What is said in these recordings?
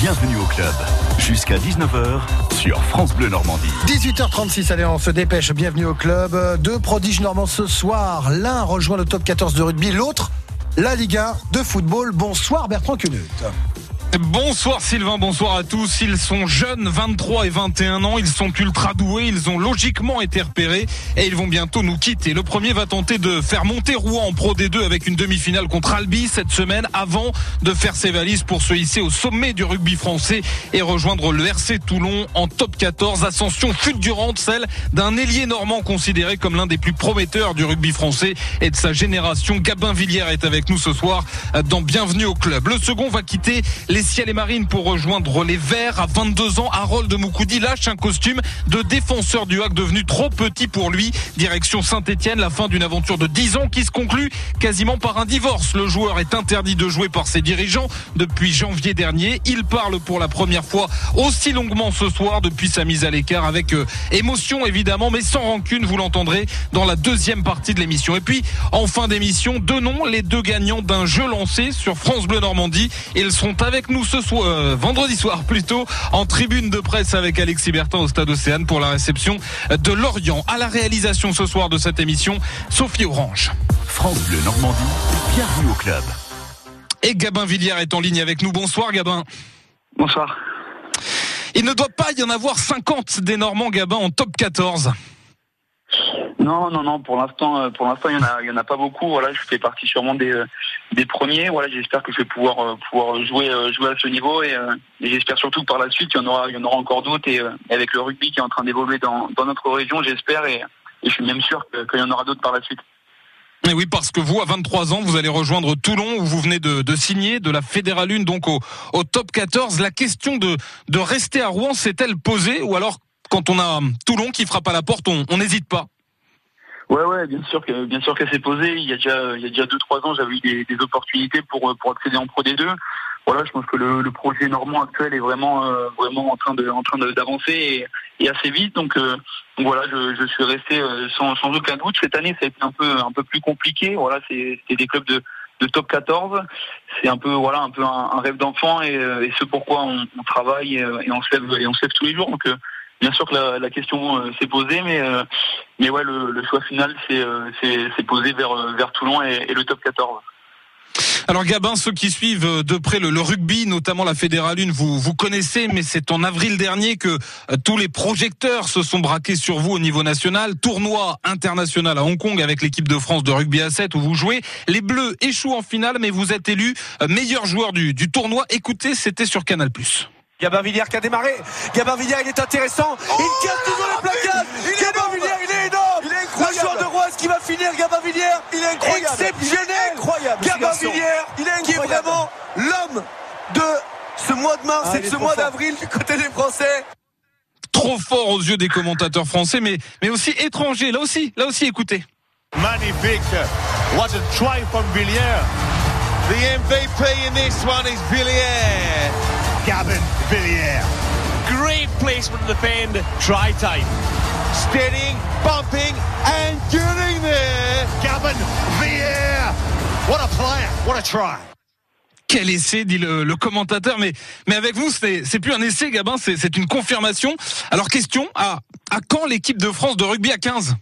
bienvenue au club. Jusqu'à 19h sur France Bleu Normandie. 18h36, allez, on se dépêche. Bienvenue au club. Deux prodiges normands ce soir. L'un rejoint le top 14 de rugby, l'autre la Ligue 1 de football. Bonsoir Bertrand Cunut. Bonsoir Sylvain, bonsoir à tous. Ils sont jeunes, 23 et 21 ans. Ils sont ultra doués. Ils ont logiquement été repérés et ils vont bientôt nous quitter. Le premier va tenter de faire monter Rouen en Pro D2 avec une demi-finale contre Albi cette semaine avant de faire ses valises pour se hisser au sommet du rugby français et rejoindre le RC Toulon en top 14. Ascension fulgurante, celle d'un ailier normand considéré comme l'un des plus prometteurs du rugby français et de sa génération. Gabin Villiers est avec nous ce soir dans Bienvenue au club. Le second va quitter les et marines pour rejoindre les Verts. À 22 ans, Harold Moukoudi lâche un costume de défenseur du HAC devenu trop petit pour lui. Direction Saint-Etienne, la fin d'une aventure de 10 ans qui se conclut quasiment par un divorce. Le joueur est interdit de jouer par ses dirigeants depuis janvier dernier. Il parle pour la première fois aussi longuement ce soir depuis sa mise à l'écart avec euh, émotion évidemment, mais sans rancune. Vous l'entendrez dans la deuxième partie de l'émission. Et puis, en fin d'émission, deux noms, les deux gagnants d'un jeu lancé sur France Bleu Normandie. Ils seront avec nous ce soir, euh, vendredi soir plutôt, en tribune de presse avec Alexis Bertin au Stade Océane pour la réception de Lorient. À la réalisation ce soir de cette émission, Sophie Orange. France Bleu Normandie, bienvenue au club. Et Gabin Villiers est en ligne avec nous. Bonsoir Gabin. Bonsoir. Il ne doit pas y en avoir 50 des Normands Gabin en top 14. Non, non, non. Pour l'instant, euh, pour l'instant, il y en a, il y en a pas beaucoup. Voilà, je fais partie sûrement des, euh, des premiers. Voilà, j'espère que je vais pouvoir euh, pouvoir jouer jouer à ce niveau et, j'espère surtout que par la suite, il y en aura, il y en aura encore d'autres. Et, avec le rugby qui est en train d'évoluer dans, dans notre région, j'espère et, je suis même sûr qu'il y en aura d'autres par la suite. Et oui, parce que vous, à 23 ans, vous allez rejoindre Toulon, où vous venez de, signer de la Fédérale 1, donc au, au, top 14. La question de, de rester à Rouen s'est-elle posée? Ou alors, quand on a Toulon qui frappe à la porte, on n'hésite pas? Ouais, ouais, bien sûr que bien sûr qu'elle s'est posée. Il y a déjà il y a déjà deux trois ans, j'avais eu des, des, opportunités pour pour accéder en Pro D2. Voilà, je pense que le, le projet normand actuel est vraiment euh, vraiment en train de en train d'avancer et, et, assez vite. Donc, euh, voilà, je, je, suis resté euh, sans, sans aucun doute. Cette année, ça a été un peu un peu plus compliqué. Voilà, c'était des clubs de de top 14. C'est un peu voilà un peu un, rêve d'enfant et, et ce pourquoi on, on travaille et, on se lève et on tous les jours. Donc bien sûr que la, question euh, s'est posée, mais euh, ouais, le, choix final s'est euh, posé vers Toulon et, le top 14. Alors Gabin, ceux qui suivent de près le, rugby, notamment la Fédérale 1, vous, vous connaissez, mais c'est en avril dernier que tous les projecteurs se sont braqués sur vous au niveau national. Tournoi international à Hong Kong avec l'équipe de France de rugby à 7 où vous jouez. Les Bleus échouent en finale, mais vous êtes élu meilleur joueur du, du tournoi. Écoutez, c'était sur Canal+. Gabin Villiers qui a démarré. Gabin Villiers, il est intéressant. il casse toujours les placards. Gabin Villiers, il est énorme. Il est incroyable. Le joueur de Rouen qui va finir, Gabin Villiers. Il est incroyable. Exceptionnel. incroyable. Gabin Villiers, il est qui est vraiment l'homme de ce mois de mars ah, et de ce mois d'avril du côté des Français. Trop fort aux yeux des commentateurs français, mais, mais aussi étrangers. Là aussi, là aussi, écoutez. Magnifique. What a try from Villiers. The MVP in this one is Villiers. Gavin Villiers. Great placement of the bend. Try time. Steadying, bumping, and getting there. Gavin Villiers. What a player. What a try. Quel essai, dit le, le commentateur. Mais, mais avec vous, c'est plus un essai, Gabin, c'est une confirmation. Alors, question à, à quand l'équipe de France de rugby à 15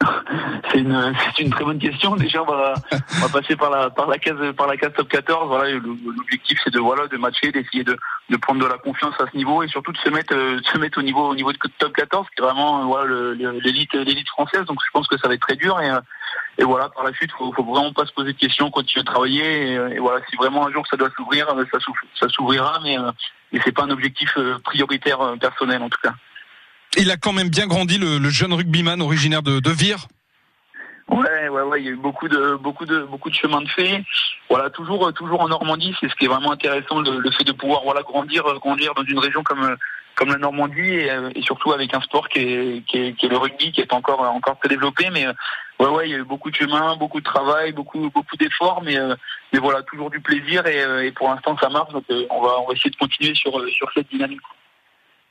c'est une, une très bonne question. Déjà, on va, on va passer par la, par la case, par la case top 14. Voilà, l'objectif, c'est de, voilà, de matcher, d'essayer de, de prendre de la confiance à ce niveau et surtout de se mettre, euh, de se mettre au niveau, au niveau de top 14, qui est vraiment, l'élite, française. Donc, je pense que ça va être très dur et, et voilà, par la suite, faut, faut vraiment pas se poser de questions, continuer de travailler. Et, voilà, si vraiment un jour ça doit s'ouvrir, ça, s'ouvrira, mais, mais c'est pas un objectif euh, prioritaire euh, personnel en tout cas. Il a quand même bien grandi le, jeune rugbyman originaire de, Vire. Ouais, ouais, ouais, il y a eu beaucoup de, beaucoup de, beaucoup de de fait. Voilà, toujours, toujours en Normandie, c'est ce qui est vraiment intéressant, le, fait de pouvoir, voilà, grandir, grandir dans une région comme, comme la Normandie et, et surtout avec un sport qui est, qui est, le rugby, qui est encore, encore très développé. Mais ouais, ouais, il y a eu beaucoup de chemin, beaucoup de travail, beaucoup, beaucoup d'efforts, mais, mais voilà, toujours du plaisir et, et pour l'instant ça marche. Donc on va, on va essayer de continuer sur, sur cette dynamique.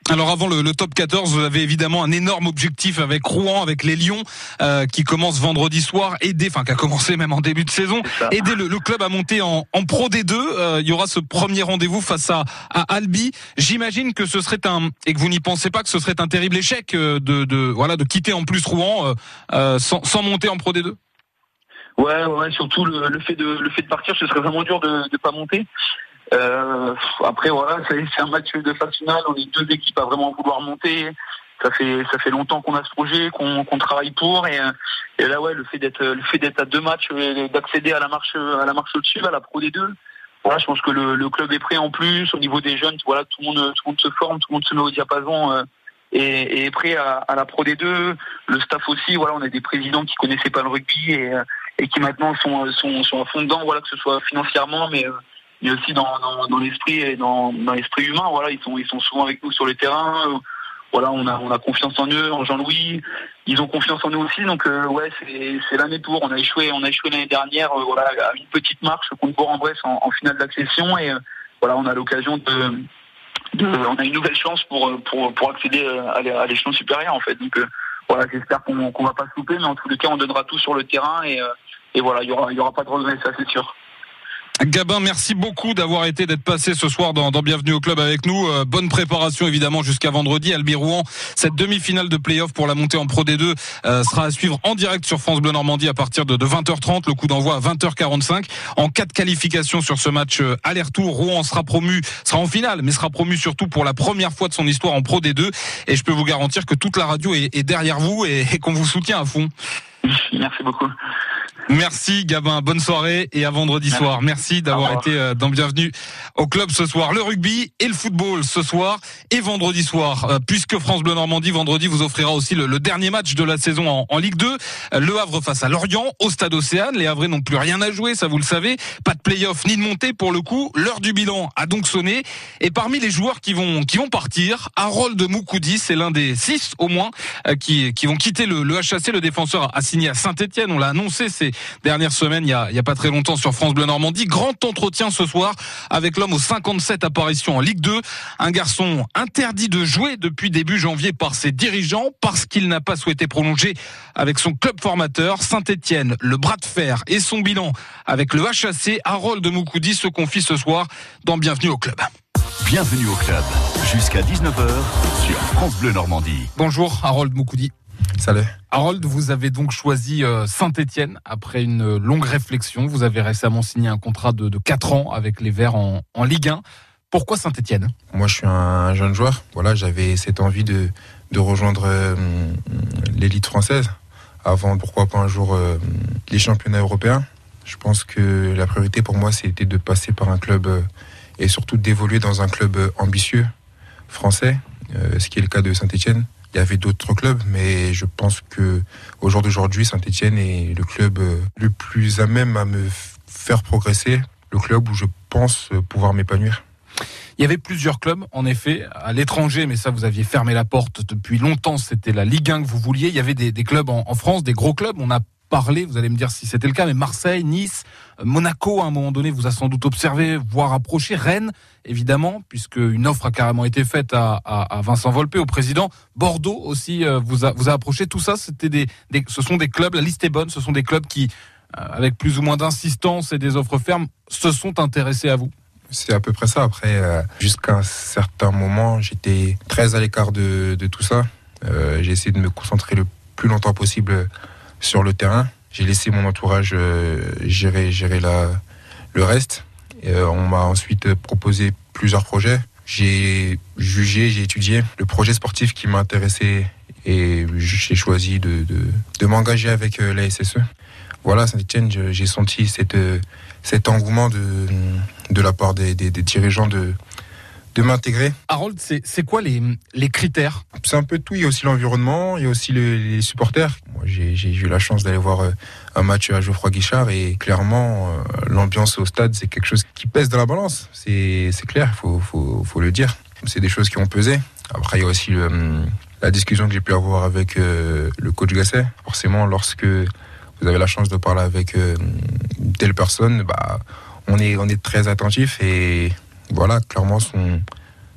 Alors avant le, top 14, vous avez évidemment un énorme objectif avec Rouen, avec les Lions, euh, qui commence vendredi soir, aider, enfin qui a commencé même en début de saison, aider le, club à monter en, Pro D2. Euh, il y aura ce premier rendez-vous face à, Albi. J'imagine que ce serait un et que vous n'y pensez pas que ce serait un terrible échec euh, de, voilà de quitter en plus Rouen sans, monter en Pro D2. Ouais, ouais, surtout le, fait de le fait de partir, ce serait vraiment dur de ne pas monter. Euh, après voilà, c'est un match de finale. On est deux équipes à vraiment vouloir monter. Ça fait ça fait longtemps qu'on a ce projet, qu'on travaille pour et, et, là ouais, le fait d'être le fait d'être à deux matchs, d'accéder à la marche à la marche au-dessus, à la pro des deux. Voilà, je pense que le, le, club est prêt en plus au niveau des jeunes. Voilà, tout le monde tout le monde se forme, tout le monde se met au diapason. Euh, et, et, prêt à, à, la Pro des deux. Le staff aussi, voilà, on a des présidents qui connaissaient pas le rugby et, et qui maintenant sont, sont, sont à fond dedans, voilà, que ce soit financièrement, mais mais aussi dans, dans, l'esprit et dans, dans l'esprit humain. Voilà, ils sont ils sont souvent avec nous sur le terrain. Voilà, on a on a confiance en eux, en Jean-Louis. Ils ont confiance en nous aussi. Donc euh, ouais, c'est l'année pour. On a échoué on a échoué l'année dernière. Euh, voilà, à une petite marche contre Bourg-en-Bresse en, en, finale d'accession et euh, voilà, on a l'occasion de, on a une nouvelle chance pour pour pour accéder à l'échelon supérieur en fait. Donc voilà, j'espère qu'on qu'on va pas se louper, mais en tous les cas, on donnera tout sur le terrain et et voilà, il y aura y aura pas de regrets, ça c'est sûr. Gabin, merci beaucoup d'avoir été, d'être passé ce soir dans, Bienvenue au club avec nous. Euh, bonne préparation évidemment jusqu'à vendredi. Albi Rouen, cette demi-finale de play-off pour la montée en Pro D2 euh, sera à suivre en direct sur France Bleu Normandie à partir de, 20h30. Le coup d'envoi à 20h45. En cas de qualification sur ce match euh, aller-retour, Rouen sera promu, sera en finale, mais sera promu surtout pour la première fois de son histoire en Pro D2. Et je peux vous garantir que toute la radio est, derrière vous et qu'on vous soutient à fond. Merci beaucoup. Merci Gabin, bonne soirée et à vendredi soir. Merci d'avoir été euh, dans Bienvenue au club ce soir. Le rugby et le football ce soir et vendredi soir. Euh, puisque France Bleu Normandie vendredi vous offrira aussi le, dernier match de la saison en, Ligue 2. Euh, le Havre face à Lorient au Stade Océane. Les Havrais n'ont plus rien à jouer, ça vous le savez. Pas de play-off ni de montée pour le coup. L'heure du bilan a donc sonné. Et parmi les joueurs qui vont qui vont partir, Harold Moukoudi, c'est l'un des six au moins qui, qui vont quitter le, le HAC. Le défenseur a signé à Saint-Etienne. On l'a annoncé. C'est dernière semaine, il y a, il y a pas très longtemps sur France Bleu Normandie. Grand entretien ce soir avec l'homme aux 57 apparitions en Ligue 2. Un garçon interdit de jouer depuis début janvier par ses dirigeants parce qu'il n'a pas souhaité prolonger avec son club formateur Saint-Etienne. Le bras de fer et son bilan avec le HAC, Harold de Moukoudi se confie ce soir dans Bienvenue au club. Bienvenue au club, jusqu'à 19h sur France Bleu Normandie. Bonjour Harold Moukoudi. Salut. Harold, vous avez donc choisi euh, Saint-Etienne après une longue réflexion. Vous avez récemment signé un contrat de, 4 ans avec les Verts en, Ligue 1. Pourquoi Saint-Etienne Moi, je suis un jeune joueur. Voilà, j'avais cette envie de, rejoindre euh, l'élite française avant, pourquoi pas un jour, euh, les championnats européens. Je pense que la priorité pour moi, c'était de passer par un club et surtout d'évoluer dans un club ambitieux français, ce qui est le cas de Saint-Etienne. Il y avait d'autres clubs, mais je pense que au jour d'aujourd'hui, Saint-Etienne est le club euh, le plus à même à me faire progresser, le club où je pense pouvoir m'épanouir. Il y avait plusieurs clubs, en effet, à l'étranger, mais ça, vous aviez fermé la porte depuis longtemps. C'était la Ligue 1 que vous vouliez. Il y avait des, clubs en, France, des gros clubs. On a parlé, vous allez me dire si c'était le cas, mais Marseille, Nice, Monaco, à un moment donné, vous a sans doute observé, voire approché. Rennes, évidemment, puisque une offre a carrément été faite à, Vincent Volpe, au président. Bordeaux aussi euh, vous a, approché. Tout ça, c'était des, ce sont des clubs, la liste est bonne, ce sont des clubs qui, euh, avec plus ou moins d'insistance et des offres fermes, se sont intéressés à vous. C'est à peu près ça. Après, euh, jusqu'à un certain moment, j'étais très à l'écart de, tout ça. j'ai essayé de me concentrer le plus longtemps possible sur le terrain. J'ai laissé mon entourage euh, gérer, gérer la, le reste. Euh, on m'a ensuite proposé plusieurs projets. J'ai jugé, j'ai étudié le projet sportif qui m'a intéressé et j'ai choisi de, de, de m'engager avec euh, la SSE. Voilà, Saint-Etienne, j'ai senti cet engouement de, de la part des, des, des dirigeants de, de m'intégrer. Harold, c'est quoi les, les critères? C'est un peu tout. Il y a aussi l'environnement, il y a aussi les supporters. Moi, j'ai eu la chance d'aller voir euh, un match à Geoffroy Guichard et clairement, euh, l'ambiance au stade, c'est quelque chose qui pèse dans la balance. C'est clair, il faut, faut, faut, le dire. C'est des choses qui ont pesé. Après, il y a aussi le, hum, la discussion que j'ai pu avoir avec euh, le coach Gasset. Forcément, lorsque vous avez la chance de parler avec une telle personne, bah, on est, on est très attentif et voilà, clairement, son,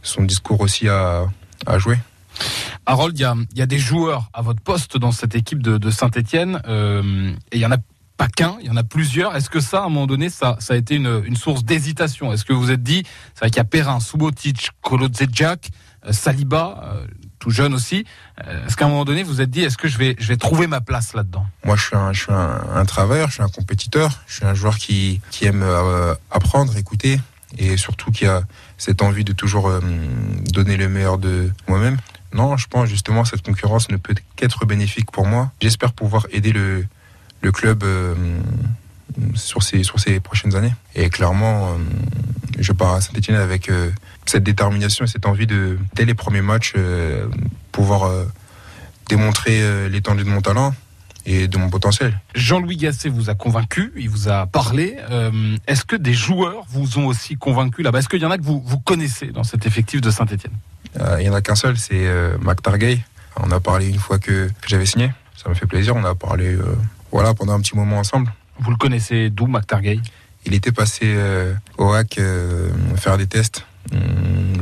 son discours aussi a, à jouer. Harold, il y a, des joueurs à votre poste dans cette équipe de, Saint-Etienne, et il y en a pas qu'un, il y en a plusieurs. Est-ce que ça, à un moment donné, ça, ça a été une, source d'hésitation? Est-ce que vous vous êtes dit, c'est vrai qu'il y a Perrin, Subotic, Kolodzejak, Saliba, tout jeune aussi. Euh, est-ce qu'à un moment donné, vous vous êtes dit, est-ce que je vais, je vais trouver ma place là-dedans? Moi, je suis, un, je suis un, travailleur, je suis un compétiteur, je suis un joueur qui, qui aime euh, apprendre, écouter, et surtout qui a cette envie de toujours euh, donner le meilleur de moi-même. Non, je pense justement cette concurrence ne peut qu'être bénéfique pour moi. J'espère pouvoir aider le, le club sur, ces, sur ces prochaines années. Et clairement, je pars à Saint-Etienne avec cette détermination et cette envie de, dès les premiers matchs, euh, pouvoir euh, démontrer euh, l'étendue de mon talent et de mon potentiel. Jean-Louis Gasset vous a convaincu, il vous a parlé. Est-ce que des joueurs vous ont aussi convaincu là-bas? Est-ce qu'il y en a que vous, vous connaissez dans cet effectif de Saint-Etienne Il n'y en a qu'un seul, c'est Mac Targay. On a parlé une fois que, j'avais signé. Ça me fait plaisir. On a parlé voilà, pendant un petit moment ensemble. Vous le connaissez d'où, Mac Targay Il était passé au HAC faire des tests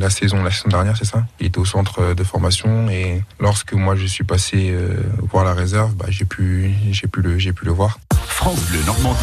la saison, la saison dernière, c'est ça? Il était au centre de formation et lorsque moi je suis passé euh, voir la réserve, bah, j'ai pu, j'ai pu le, j'ai pu le voir. France Bleu Normandie,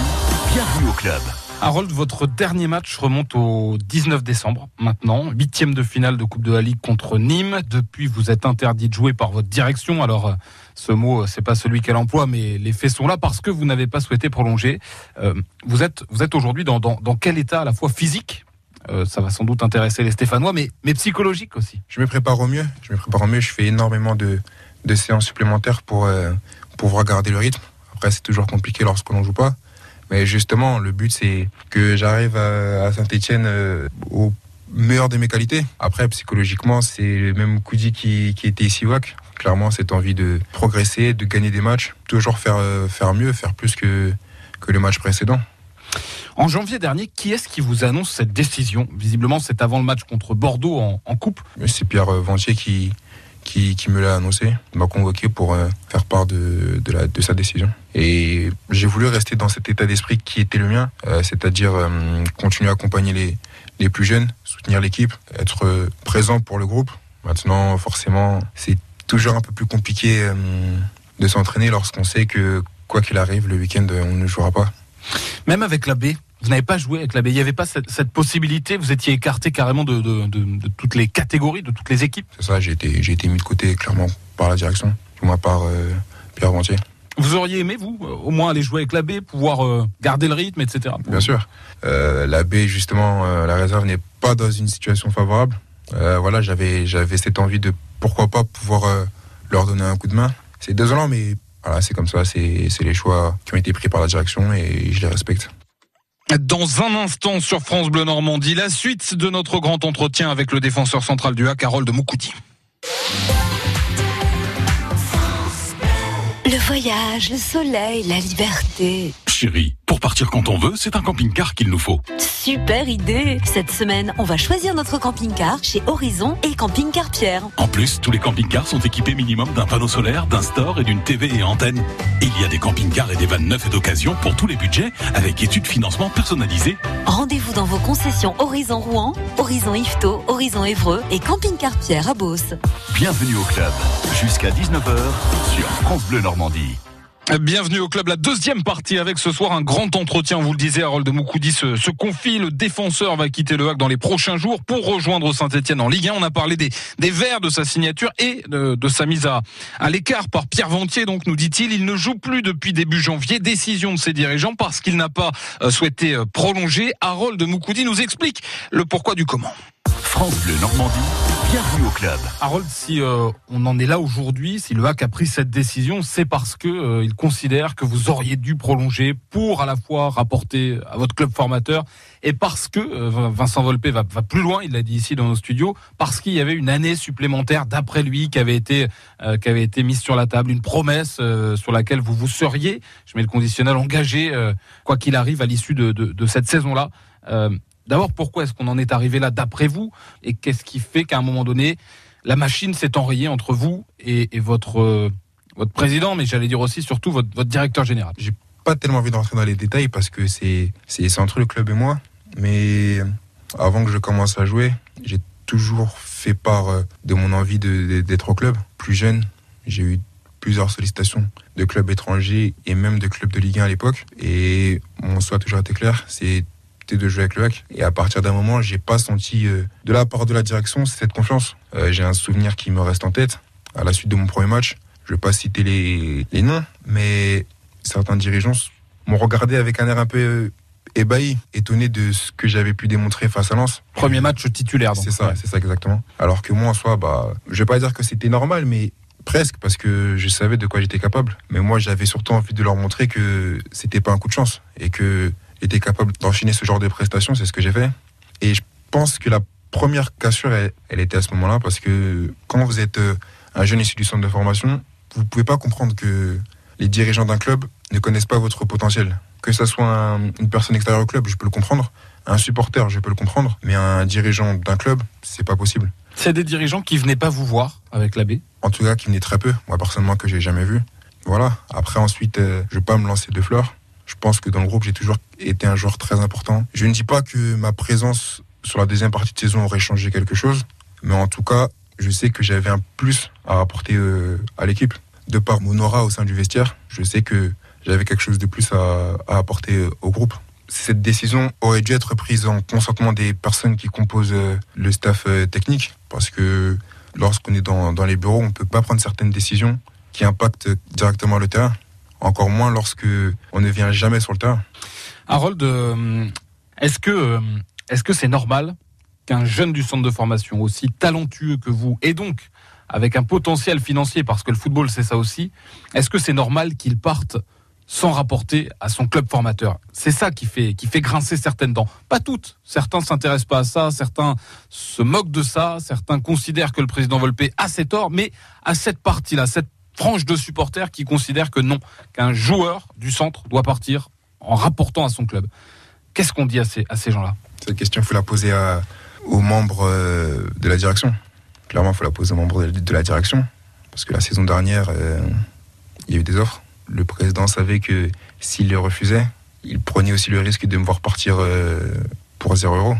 bienvenue au club. Harold, votre dernier match remonte au 19 décembre maintenant, huitième de finale de Coupe de la Ligue contre Nîmes. Depuis, vous êtes interdit de jouer par votre direction. Alors, euh, ce mot, c'est pas celui qu'elle emploie, mais les faits sont là parce que vous n'avez pas souhaité prolonger. Euh, vous êtes, vous êtes aujourd'hui dans, dans, dans, quel état à la fois physique euh, ça va sans doute intéresser les Stéphanois, mais, psychologique aussi. Je me prépare au mieux. Je me prépare au mieux. Je fais énormément de, séances supplémentaires pour euh, pouvoir garder le rythme. Après, c'est toujours compliqué lorsqu'on ne joue pas. Mais justement, le but, c'est que j'arrive à, Saint-Etienne euh, au meilleur de mes qualités. Après, psychologiquement, c'est le même Koudi qui, qui était ici WAC. Clairement, cette envie de progresser, de gagner des matchs, toujours faire, faire mieux, faire plus que le match précédent. En janvier dernier, qui est-ce qui vous annonce cette décision? Visiblement, c'est avant le match contre Bordeaux en, coupe. C'est Pierre euh, Ventier qui, qui, me l'a annoncé, m'a convoqué pour euh, faire part de, de sa décision. Et j'ai voulu rester dans cet état d'esprit qui était le mien, euh, c'est-à-dire continuer à accompagner les, les plus jeunes, soutenir l'équipe, être présent pour le groupe. Maintenant, forcément, c'est toujours un peu plus compliqué de s'entraîner lorsqu'on sait que quoi qu'il arrive, le week-end, on ne jouera pas. Même avec la B, vous n'avez pas joué avec la B. Il n'y avait pas cette, possibilité. Vous étiez écarté carrément de, toutes les catégories, de toutes les équipes. C'est ça. J'ai été, j'ai été mis de côté clairement par la direction, pour ma part euh, Pierre Ventier. Vous auriez aimé, vous, au moins aller jouer avec la B, pouvoir euh, garder le rythme, etc. Bien sûr. Euh, la B, justement, la réserve n'est pas dans une situation favorable. voilà, j'avais, j'avais cette envie de pourquoi pas pouvoir leur donner un coup de main. C'est désolant, mais voilà, c'est comme ça. C'est, les choix qui ont été pris par la direction et je les respecte. Dans un instant sur France Bleu Normandie, la suite de notre grand entretien avec le défenseur central du HAC, Harold Moukoudi. Le voyage, le soleil, la liberté. Chérie, pour partir quand on veut, c'est un camping-car qu'il nous faut. Super idée Cette semaine, on va choisir notre camping-car chez Horizon et Camping Car Pierre. En plus, tous les camping-cars sont équipés minimum d'un panneau solaire, d'un store et d'une TV et antenne. Il y a des camping-cars et des vannes neufs et d'occasion pour tous les budgets, avec études financement personnalisées. Rendez-vous dans vos concessions Horizon Rouen, Horizon Ifto, Horizon Évreux et Camping Car Pierre à Beauce. Bienvenue au club, jusqu'à 19h sur France Bleu Normandie. Bienvenue au club, la deuxième partie avec ce soir un grand entretien. Vous le disiez, Harold Moukoudi se, se, confie. Le défenseur va quitter le HAC dans les prochains jours pour rejoindre Saint-Etienne en Ligue 1. On a parlé des, des verts de sa signature et de, sa mise à, l'écart par Pierre Ventier. Donc, nous dit-il, il ne joue plus depuis début janvier. Décision de ses dirigeants parce qu'il n'a pas euh, souhaité euh, prolonger. Harold Moukoudi nous explique le pourquoi du comment. France Bleu Normandie, bienvenue au club. Harold, si euh, on en est là aujourd'hui, si le HAC a pris cette décision, c'est parce que euh, il considère que vous auriez dû prolonger pour à la fois rapporter à votre club formateur et parce que euh, Vincent Volpe va, plus loin, il l'a dit ici dans nos studios, parce qu'il y avait une année supplémentaire d'après lui qui avait été qui avait mise sur la table, une promesse sur laquelle vous vous seriez, je mets le conditionnel engagé quoi qu'il arrive à l'issue de, cette saison-là. D'abord, pourquoi est-ce qu'on en est arrivé là d'après vous? Et qu'est-ce qui fait qu'à un moment donné, la machine s'est enrayée entre vous et, votre, euh, votre président, mais j'allais dire aussi surtout votre, directeur général? J'ai pas tellement envie d'entrer dans les détails parce que c'est, c'est, entre le club et moi. Mais avant que je commence à jouer, j'ai toujours fait part euh, de mon envie d'être au club. Plus jeune, j'ai eu plusieurs sollicitations de clubs étrangers et même de clubs de Ligue 1 à l'époque. Et mon souhait a toujours été clair, de jouer avec le HAC. Et à partir d'un moment, j'ai pas senti euh, de la part de la direction cette confiance. Euh, j'ai un souvenir qui me reste en tête. À la suite de mon premier match, je vais pas citer les, les noms, mais certains dirigeants m'ont regardé avec un air un peu ébahi, étonné de ce que j'avais pu démontrer face à Lens. Premier match titulaire. C'est ça, c'est ça exactement. Alors que moi en soi, bah, je vais pas dire que c'était normal, mais presque parce que je savais de quoi j'étais capable. Mais moi, j'avais surtout envie de leur montrer que c'était pas un coup de chance et que j'étais capable d'enchaîner ce genre de prestations. C'est ce que j'ai fait. Et je pense que la première cassure, elle, elle était à ce moment-là parce que quand vous êtes euh, un jeune issu du centre de formation, vous pouvez pas comprendre que les dirigeants d'un club ne connaissent pas votre potentiel. Que ça soit une personne extérieure au club, je peux le comprendre. Un supporter, je peux le comprendre. Mais un dirigeant d'un club, c'est pas possible. C'est des dirigeants qui venaient pas vous voir avec l'abbé En tout cas, qui venaient très peu. Moi, personnellement, que j'ai jamais vu. Voilà. Après, ensuite, euh, je vais pas me lancer de fleurs. Je pense que dans le groupe, j'ai toujours été un joueur très important. Je ne dis pas que ma présence sur la deuxième partie de saison aurait changé quelque chose. Mais en tout cas, je sais que j'avais un plus à apporter euh, à l'équipe. De par mon aura au sein du vestiaire, je sais que j'avais quelque chose de plus à, apporter euh, au groupe. Cette décision aurait dû être prise en consentement des personnes qui composent euh, le staff technique, parce que lorsqu'on est dans, les bureaux, on ne peut pas prendre certaines décisions qui impactent directement le terrain, encore moins lorsque on ne vient jamais sur le terrain. Harold, est-ce que est-ce que c'est normal qu'un jeune du centre de formation aussi talentueux que vous, et donc avec un potentiel financier, parce que le football c'est ça aussi, est-ce que c'est normal qu'il parte sans rapporter à son club formateur? C'est ça qui fait, qui fait grincer certaines dents. Pas toutes. Certains s'intéressent pas à ça, certains se moquent de ça, certains considèrent que le président Volpe a ses torts, mais à cette partie-là, cette frange de supporters qui considèrent que non, qu'un joueur du centre doit partir en rapportant à son club. Qu'est-ce qu'on dit à ces, à ces gens-là? Cette question, il faut la poser aux membres euh, de la direction. Clairement, il faut la poser aux membres de la direction. Parce que la saison dernière, euh, il y a eu des offres le président savait que s'il le refusait, il prenait aussi le risque de me voir partir euh, pour 0 euros.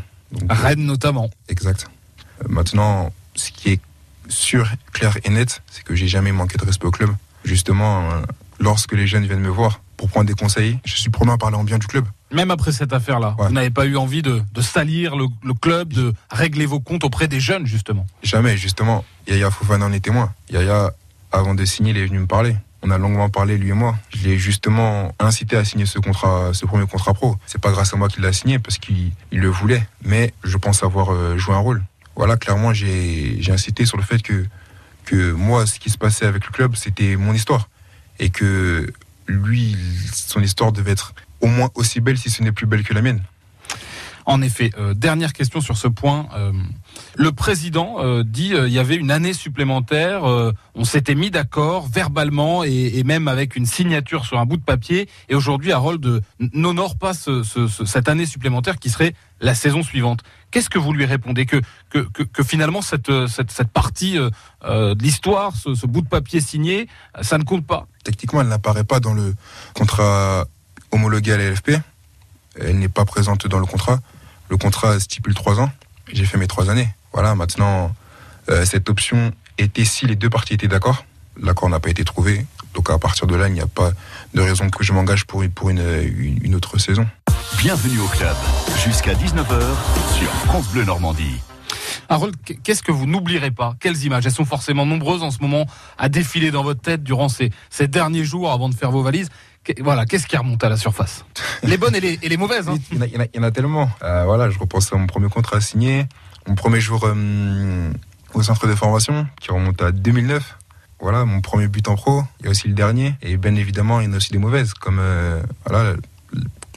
À Rennes notamment. Exact. Euh, maintenant, ce qui est sûr, clair et net, c'est que j'ai jamais manqué de respect au club. Justement, euh, lorsque les jeunes viennent me voir pour prendre des conseils, je suis prenant à parler en bien du club. Même après cette affaire-là, vous n'avez pas eu envie de, salir le, club, de régler vos comptes auprès des jeunes, justement Jamais, justement. Yaya Fofana en est témoin. Yaya, avant de signer, il est venu me parler. On a longuement parlé, lui et moi. Je l'ai justement incité à signer ce contrat, ce premier contrat pro. C'est pas grâce à moi qu'il l'a signé parce qu'il le voulait, mais je pense avoir euh, joué un rôle. Voilà, clairement, j'ai incité sur le fait que, que moi, ce qui se passait avec le club, c'était mon histoire. Et que lui, son histoire devait être au moins aussi belle, si ce n'est plus belle que la mienne. En effet, euh, dernière question sur ce point. Euh, le président euh, dit il y avait une année supplémentaire. on s'était mis d'accord verbalement et, même avec une signature sur un bout de papier. Et aujourd'hui, Harold n'honore pas cette année supplémentaire qui serait la saison suivante. Qu'est-ce que vous lui répondez que, finalement cette, partie de l'histoire, ce, bout de papier signé, ça ne compte pas? Techniquement, elle n'apparaît pas dans le contrat homologué à l'LFP. Elle n'est pas présente dans le contrat. Le contrat stipule trois ans. J'ai fait mes trois années. Voilà, maintenant, euh, cette option était si les deux parties étaient d'accord. L'accord n'a pas été trouvé. Donc à partir de là, il n'y a pas de raison que je m'engage pour, pour une, une, autre saison. Bienvenue au club. Jusqu'à 19h sur France Bleu Normandie. Harold, qu'est-ce que vous n'oublierez pas? Quelles images? Elles sont forcément nombreuses en ce moment à défiler dans votre tête durant ces, ces derniers jours avant de faire vos valises voilà, qu'est-ce qui remonte à la surface? Les bonnes et les, mauvaises. Hein. Il, y en a, tellement. Euh, voilà, je repense à mon premier contrat signé, mon premier jour euh, au centre de formation, qui remonte à 2009. Voilà, mon premier but en pro. Il y a aussi le dernier. Et bien évidemment, il y en a aussi des mauvaises, comme euh, voilà,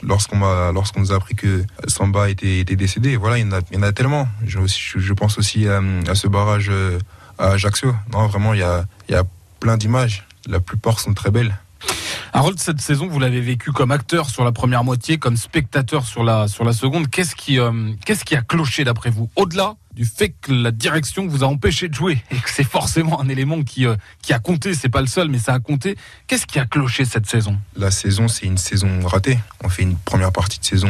lorsqu'on nous a appris que Samba était, décédé. Voilà, il y en a, il y en a tellement. Je, je, pense aussi à, ce barrage à Ajaccio. Non, vraiment, il y a, il y a plein d'images. La plupart sont très belles. Harold, cette saison, vous l'avez vécu comme acteur sur la première moitié, comme spectateur sur la, seconde. Qu'est-ce qui, euh, qu'est-ce qui a cloché d'après vous? Au-delà du fait que la direction vous a empêché de jouer et que c'est forcément un élément qui, euh, qui a compté, c'est pas le seul, mais ça a compté. Qu'est-ce qui a cloché cette saison? La saison, c'est une saison ratée. On fait une première partie de saison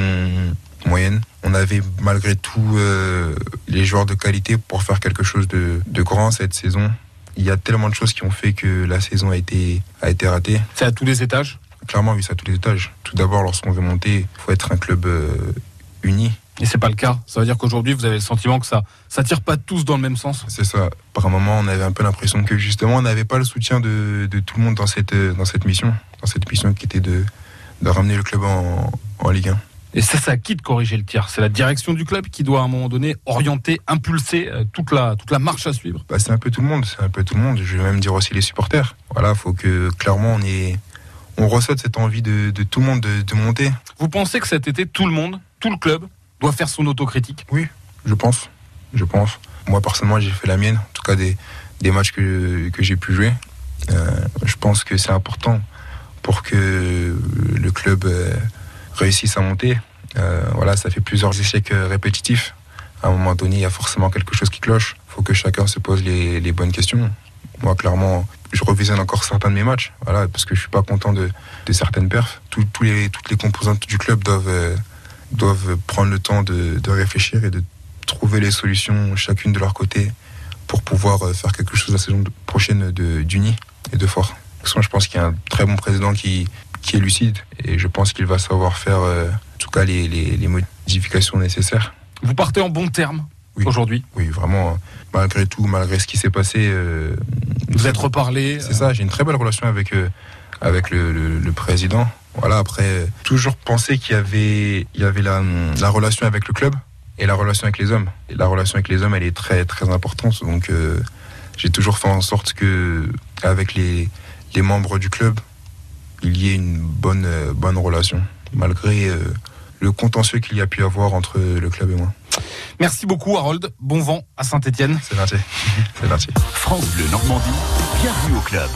moyenne. On avait malgré tout euh, les joueurs de qualité pour faire quelque chose de grand cette saison. Il y a tellement de choses qui ont fait que la saison a été, a été ratée. C'est à tous les étages? Clairement, oui, c'est à tous les étages. Tout d'abord, lorsqu'on veut monter, il faut être un club euh, uni. Et c'est pas le cas. Ça veut dire qu'aujourd'hui, vous avez le sentiment que ça, ça tire pas tous dans le même sens? C'est ça. Par un moment, on avait un peu l'impression que justement, on n'avait pas le soutien de, de, tout le monde dans cette, dans cette mission, dans cette mission qui était de, de ramener le club en, en Ligue 1. Et ça, ça qui de corriger le tir C'est la direction du club qui doit à un moment donné orienter, impulser euh, toute la, toute la marche à suivre. Bah, c'est un peu tout le monde, c'est un peu tout le monde. Je vais même dire aussi les supporters. Voilà, faut que clairement on ait, on ressente cette envie de, de tout le monde de, de, monter. Vous pensez que cet été, tout le monde, tout le club, doit faire son autocritique? Oui, je pense. Je pense. Moi, personnellement, j'ai fait la mienne. En tout cas, des, des matchs que, que j'ai pu jouer. Euh, je pense que c'est important pour que le club euh, réussisse à monter. Euh, voilà, ça fait plusieurs échecs répétitifs. À un moment donné, il y a forcément quelque chose qui cloche. Il faut que chacun se pose les, bonnes questions. Moi, clairement, je revisionne encore certains de mes matchs, voilà, parce que je suis pas content de, certaines perfs. Toutes les composantes du club doivent, euh, doivent prendre le temps de, réfléchir et de trouver les solutions chacune de leur côté pour pouvoir euh, faire quelque chose la saison prochaine d'uni et de fort. Je pense qu'il y a un très bon président qui, qui est lucide et je pense qu'il va savoir faire euh, en tout cas les, les, les, modifications nécessaires. Vous partez en bon terme oui. aujourd'hui Oui, vraiment. Malgré tout, malgré ce qui s'est passé. Euh, vous êtes reparlé C'est ça, j'ai une très belle relation avec, euh, avec le, le, le, président. Voilà, après, toujours penser qu'il y avait, il y avait la, la, relation avec le club et la relation avec les hommes. Et la relation avec les hommes, elle est très, très importante. Donc, euh, j'ai toujours fait en sorte que, avec les, les membres du club, il y ait une bonne, euh, bonne relation, malgré euh, le contentieux qu'il y a pu avoir entre le club et moi. Merci beaucoup Harold, bon vent à Saint-Etienne. C'est gentil. C'est gentil. France Bleu Normandie, bienvenue au club.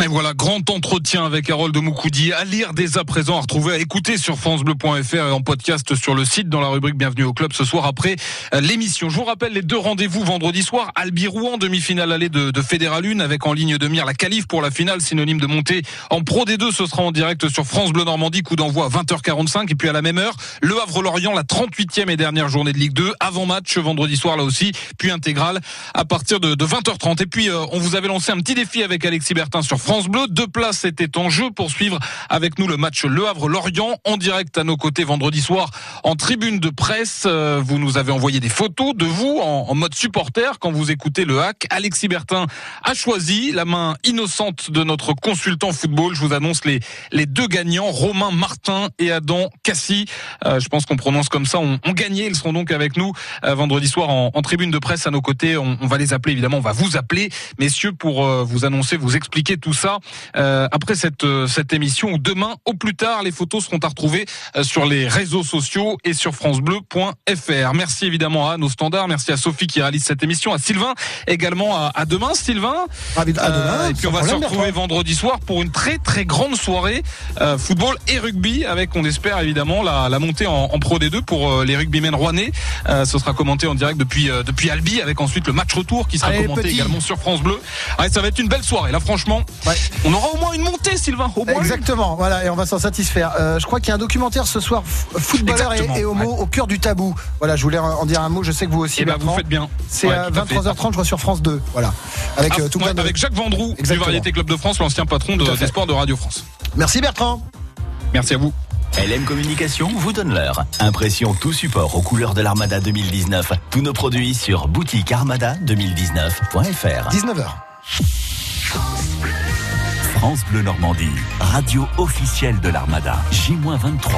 Et voilà, grand entretien avec Harold Moukoudi à lire dès à présent, à retrouver, à écouter sur francebleu.fr et en podcast sur le site dans la rubrique Bienvenue au club ce soir après l'émission. Je vous rappelle les deux rendez-vous vendredi soir. Albi Rouen, demi-finale allée de, de Fédéral 1 avec en ligne de mire la qualif pour la finale, synonyme de montée en Pro D2. Ce sera en direct sur France Bleu Normandie, coup d'envoi à 20h45 et puis à la même heure, Le Havre-Lorient, la 38e et dernière journée de Ligue 2, avant match vendredi soir là aussi, puis intégrale à partir de, de 20h30. Et puis euh, on vous avait lancé un petit défi avec Alexis Bertin sur France Bleu. Deux places étaient en jeu pour suivre avec nous le match Le Havre-Lorient en direct à nos côtés vendredi soir en tribune de presse. Vous nous avez envoyé des photos de vous en, mode supporter quand vous écoutez le hack. Alexis Bertin a choisi la main innocente de notre consultant football. Je vous annonce les, les deux gagnants, Romain Martin et Adam Cassi. Euh, je pense qu'on prononce comme ça. On, on gagné. Ils seront donc avec nous euh, vendredi soir en, tribune de presse à nos côtés. On, va les appeler évidemment. On va vous appeler, messieurs, pour euh, vous annoncer, vous expliquer tout ça. Euh, après cette, euh, cette émission, demain au plus tard, les photos seront à retrouver euh, sur les réseaux sociaux et sur francebleu.fr. Merci évidemment à nos standards, merci à Sophie qui réalise cette émission, à Sylvain également à, à demain, Sylvain. à demain. et puis on va se retrouver vendredi soir pour une très très grande soirée football et rugby avec, on espère évidemment, la, la montée en, en, Pro D2 pour les rugbymen rouennais. ce sera commenté en direct depuis depuis Albi avec ensuite le match retour qui sera Allez, commenté petit. également sur France Bleu. Allez, ça va être une belle soirée. Là, franchement, ouais. on aura au moins une montée, Sylvain. Au moins Exactement, voilà, et on va s'en satisfaire. Euh, je crois qu'il y a un documentaire ce soir, footballeur et, et, homo ouais. au cœur du tabou. Voilà, je voulais en dire un mot. Je sais que vous aussi. Eh ben, vous faites bien. C'est ouais, à 23h30, je vois sur France 2. Voilà, avec ah, tout ouais, de... avec Jacques Vendroux Exactement. du Variété Club de France, l'ancien patron de, des sports de Radio France. Merci Bertrand. Merci à vous. LM Communication vous donne l'heure. Impression tout support aux couleurs de l'Armada 2019. Tous nos produits sur boutique armada 2019.fr. 19h. France Bleu Normandie, radio officielle de l'Armada. J-23.